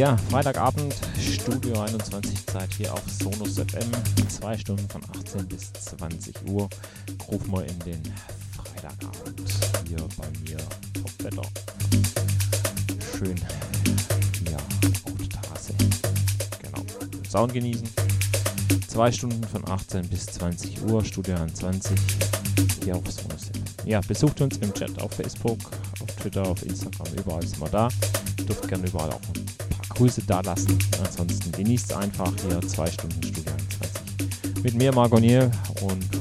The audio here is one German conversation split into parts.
Ja, Freitagabend, Studio 21 Zeit hier auf Sonus FM. Zwei Stunden von 18 bis 20 Uhr. Ruf mal in den Freitagabend hier bei mir auf Wetter. Schön hier auf der Terrasse. Genau. Sound genießen. Zwei Stunden von 18 bis 20 Uhr, Studio 21 hier auf Sonus FM. Ja, besucht uns im Chat auf Facebook, auf Twitter, auf Instagram, überall sind wir da. Dürft gerne überall auch ein paar Grüße da lassen. Ansonsten genießt einfach hier zwei Stunden Studio 21 mit mir, Margonier, und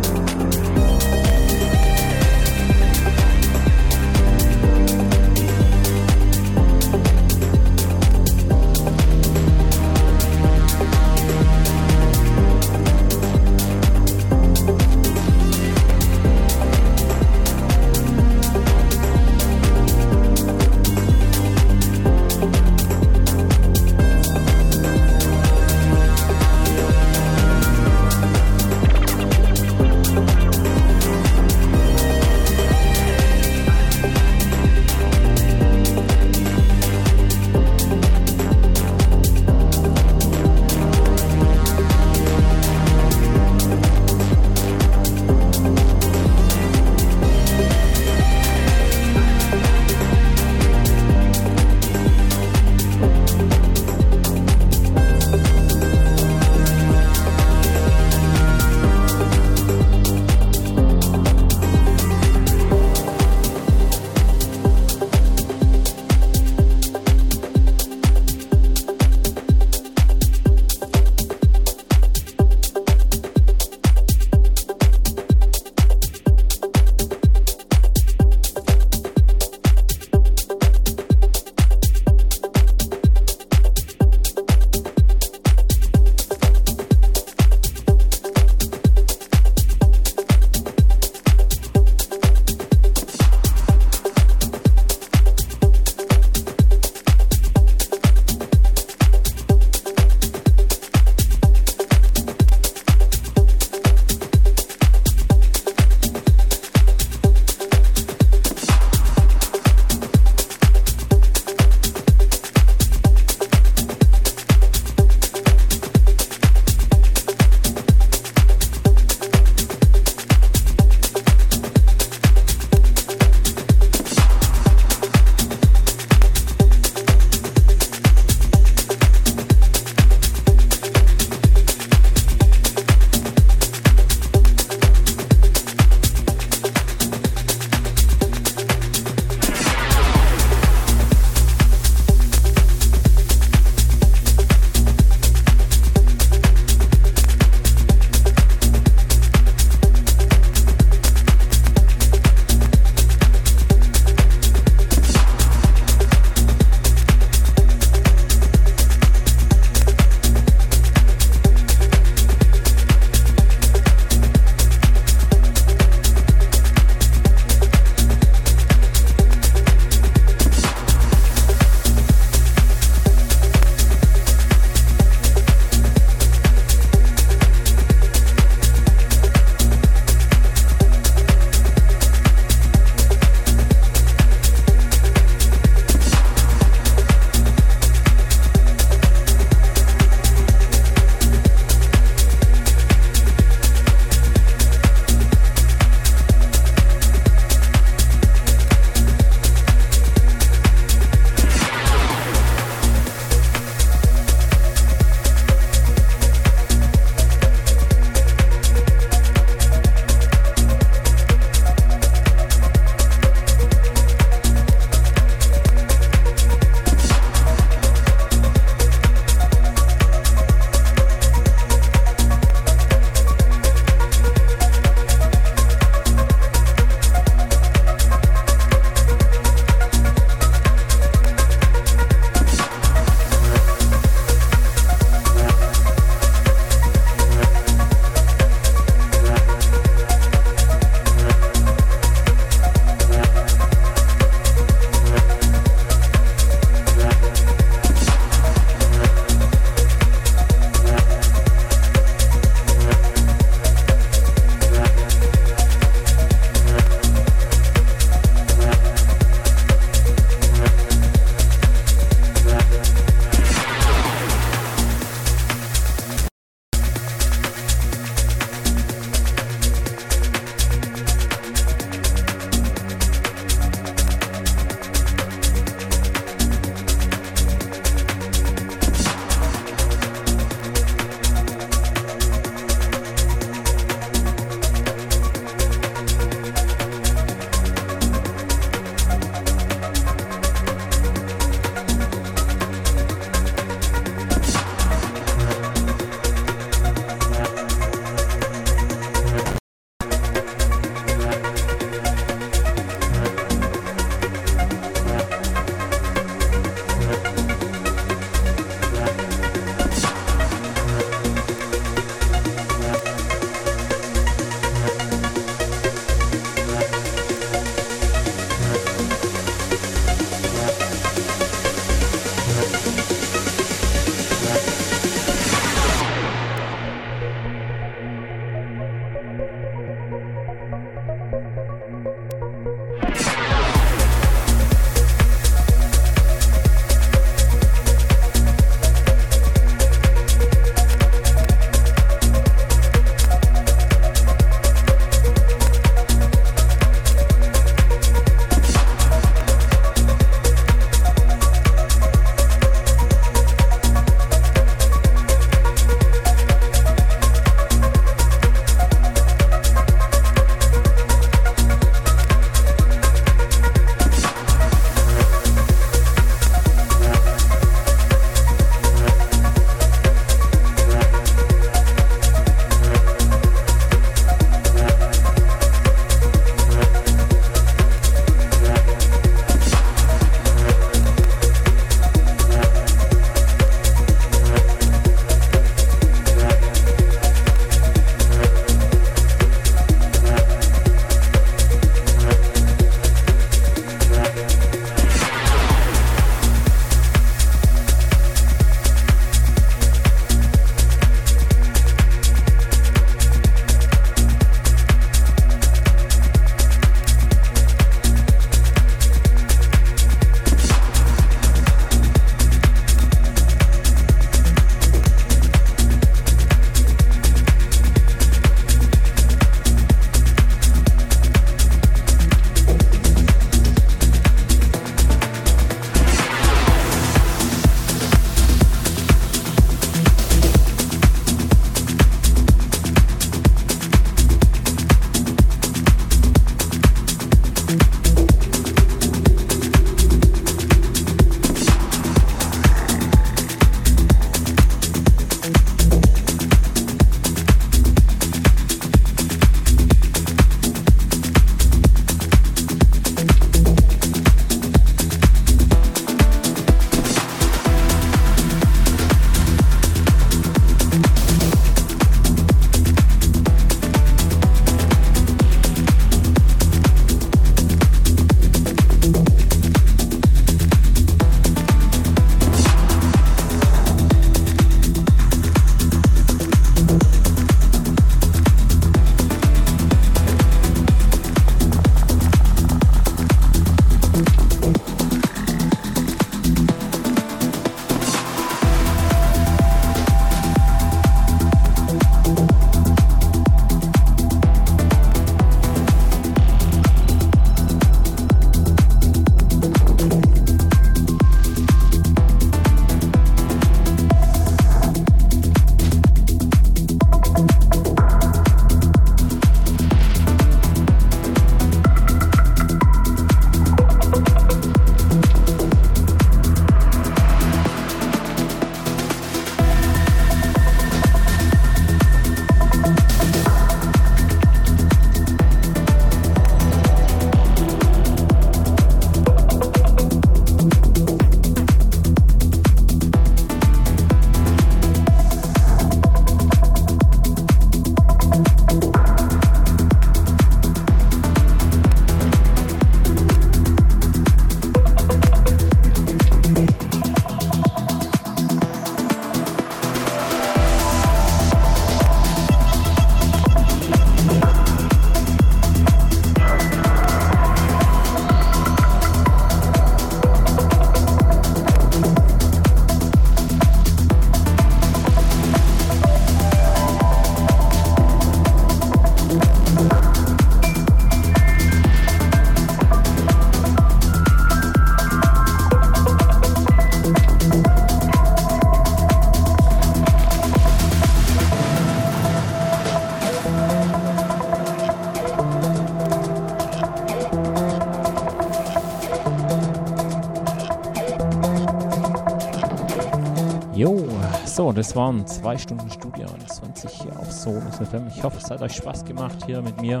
das waren zwei Stunden Studio 21 hier auf Sonus FM. Ich hoffe, es hat euch Spaß gemacht, hier mit mir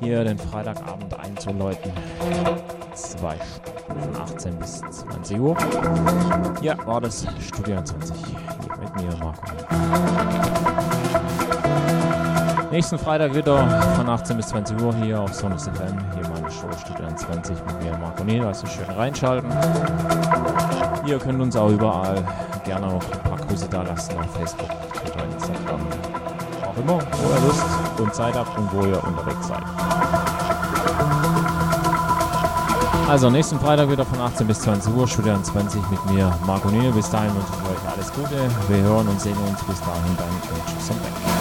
hier den Freitagabend einzuläuten. Zwei Stunden von 18 bis 20 Uhr. Ja, war das Studio 20 hier mit mir, Marco. Nächsten Freitag wieder von 18 bis 20 Uhr hier auf Sonus FM. Hier meine Show Studio 20 mit mir, Marco Niel. Also schön reinschalten. Ihr könnt uns auch überall gerne noch Grüße da lassen auf Facebook, Twitter, Instagram, auch immer, wo ihr Lust und Zeit habt und wo ihr unterwegs seid. Also nächsten Freitag wieder von 18 bis 20 Uhr, Studio 20 mit mir, Marco Niel. Bis dahin wünsche ich euch alles Gute. Wir hören und sehen uns bis dahin und tschüss und weg.